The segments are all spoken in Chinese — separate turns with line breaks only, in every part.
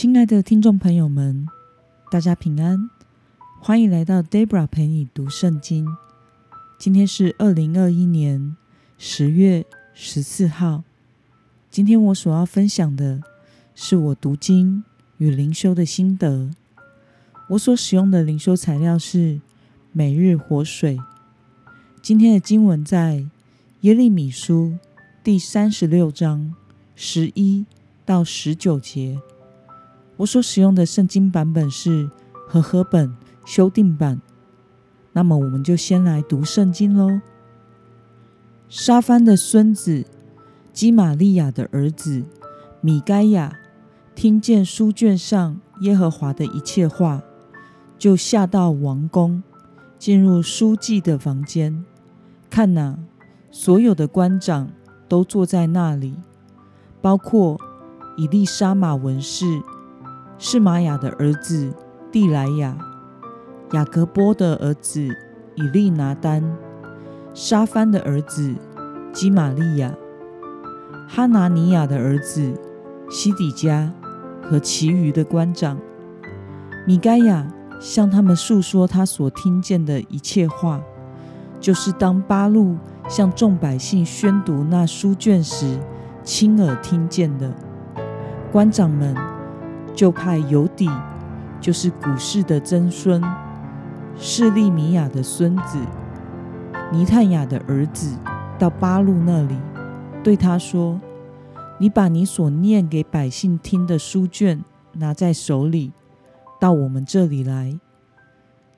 亲爱的听众朋友们，大家平安，欢迎来到 Debra 陪你读圣经。今天是二零二一年十月十四号。今天我所要分享的是我读经与灵修的心得。我所使用的灵修材料是每日活水。今天的经文在耶利米书第三十六章十一到十九节。我所使用的圣经版本是和合本修订版。那么，我们就先来读圣经喽。沙番的孙子基玛利亚的儿子米该亚听见书卷上耶和华的一切话，就下到王宫，进入书记的房间。看哪，所有的官长都坐在那里，包括以利沙玛文士。是玛雅的儿子蒂莱亚，雅各波的儿子以利拿丹，沙番的儿子基玛利亚，哈拿尼亚的儿子西底加和其余的官长。米该亚向他们述说他所听见的一切话，就是当巴路向众百姓宣读那书卷时，亲耳听见的。官长们。就派尤底，就是古氏的曾孙，示利米亚的孙子，尼探雅的儿子，到巴路那里，对他说：“你把你所念给百姓听的书卷拿在手里，到我们这里来。”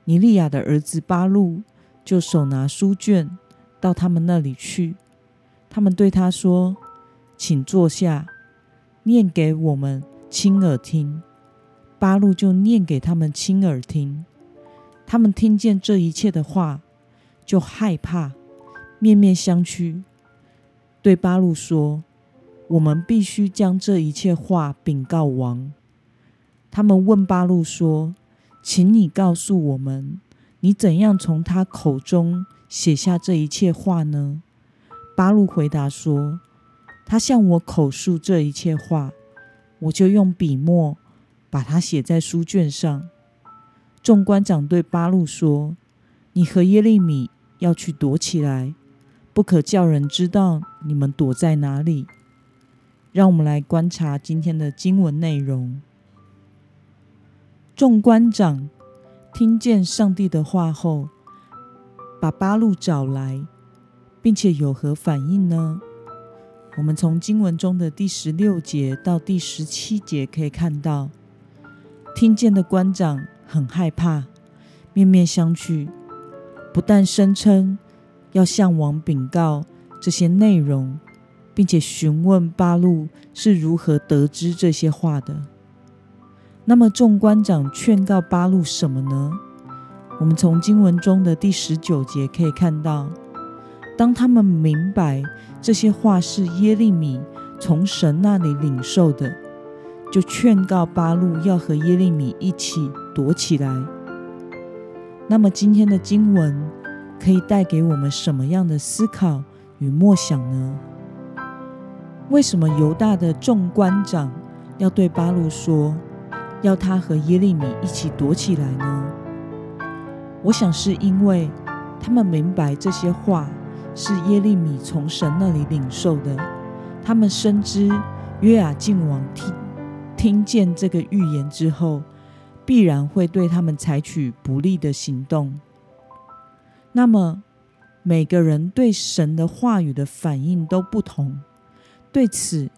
尼利亚的儿子巴路就手拿书卷到他们那里去。他们对他说：“请坐下，念给我们。”亲耳听，八路就念给他们亲耳听。他们听见这一切的话，就害怕，面面相觑，对八路说：“我们必须将这一切话禀告王。”他们问八路说：“请你告诉我们，你怎样从他口中写下这一切话呢？”八路回答说：“他向我口述这一切话。”我就用笔墨把它写在书卷上。众官长对巴路说：“你和耶利米要去躲起来，不可叫人知道你们躲在哪里。”让我们来观察今天的经文内容。众官长听见上帝的话后，把巴路找来，并且有何反应呢？我们从经文中的第十六节到第十七节可以看到，听见的官长很害怕，面面相觑，不但声称要向王禀告这些内容，并且询问八路是如何得知这些话的。那么众官长劝告八路什么呢？我们从经文中的第十九节可以看到。当他们明白这些话是耶利米从神那里领受的，就劝告巴路要和耶利米一起躲起来。那么今天的经文可以带给我们什么样的思考与默想呢？为什么犹大的众官长要对巴路说，要他和耶利米一起躲起来呢？我想是因为他们明白这些话。是耶利米从神那里领受的。他们深知约雅敬王听听见这个预言之后，必然会对他们采取不利的行动。那么，每个人对神的话语的反应都不同。对此，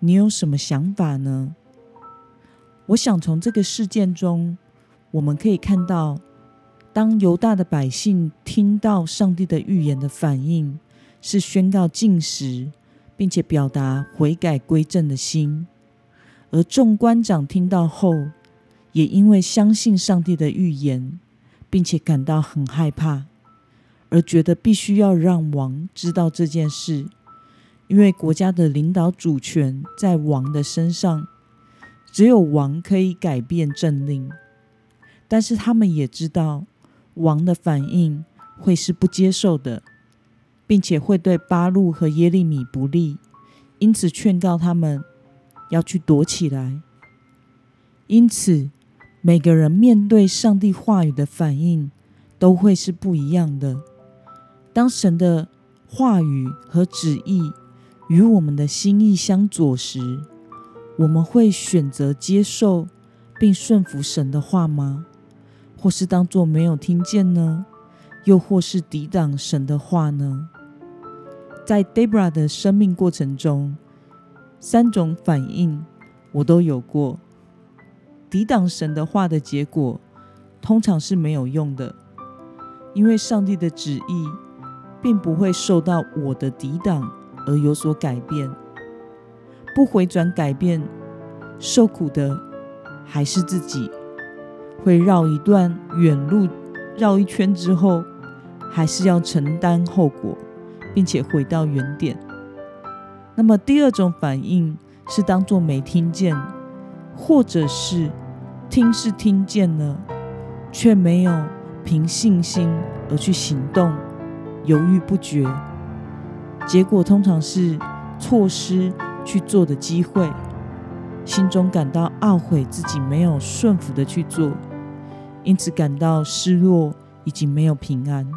你有什么想法呢？我想从这个事件中，我们可以看到。当犹大的百姓听到上帝的预言的反应是宣告禁食，并且表达悔改归正的心；而众官长听到后，也因为相信上帝的预言，并且感到很害怕，而觉得必须要让王知道这件事，因为国家的领导主权在王的身上，只有王可以改变政令。但是他们也知道。王的反应会是不接受的，并且会对巴路和耶利米不利，因此劝告他们要去躲起来。因此，每个人面对上帝话语的反应都会是不一样的。当神的话语和旨意与我们的心意相左时，我们会选择接受并顺服神的话吗？或是当作没有听见呢？又或是抵挡神的话呢？在 Debra 的生命过程中，三种反应我都有过。抵挡神的话的结果，通常是没有用的，因为上帝的旨意。并不会受到我的抵挡而有所改变，不回转改变，受苦的还是自己。会绕一段远路，绕一圈之后，还是要承担后果，并且回到原点。那么第二种反应是当做没听见，或者是听是听见了，却没有凭信心而去行动。犹豫不决，结果通常是错失去做的机会，心中感到懊悔自己没有顺服的去做，因此感到失落以及没有平安。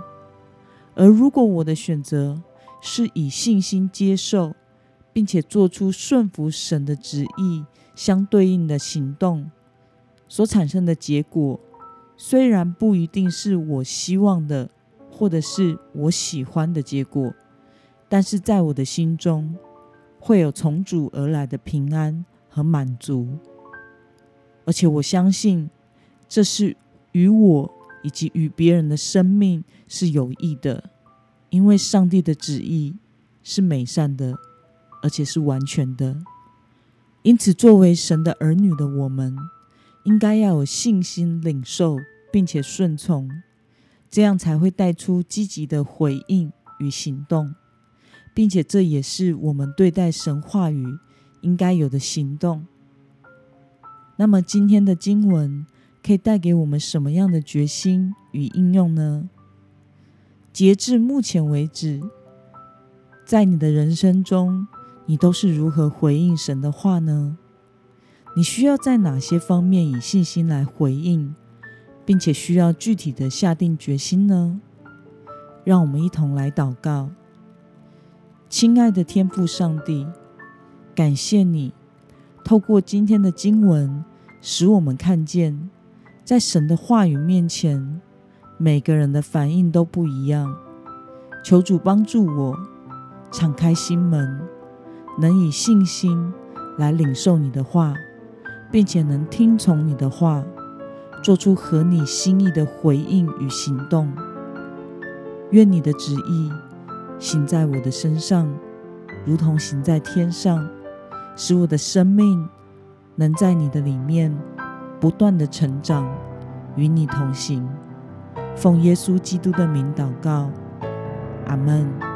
而如果我的选择是以信心接受，并且做出顺服神的旨意相对应的行动，所产生的结果，虽然不一定是我希望的。或者是我喜欢的结果，但是在我的心中会有从主而来的平安和满足，而且我相信这是与我以及与别人的生命是有益的，因为上帝的旨意是美善的，而且是完全的。因此，作为神的儿女的我们，应该要有信心领受，并且顺从。这样才会带出积极的回应与行动，并且这也是我们对待神话语应该有的行动。那么今天的经文可以带给我们什么样的决心与应用呢？截至目前为止，在你的人生中，你都是如何回应神的话呢？你需要在哪些方面以信心来回应？并且需要具体的下定决心呢？让我们一同来祷告。亲爱的天父上帝，感谢你透过今天的经文，使我们看见，在神的话语面前，每个人的反应都不一样。求主帮助我敞开心门，能以信心来领受你的话，并且能听从你的话。做出合你心意的回应与行动，愿你的旨意行在我的身上，如同行在天上，使我的生命能在你的里面不断的成长，与你同行。奉耶稣基督的名祷告，阿门。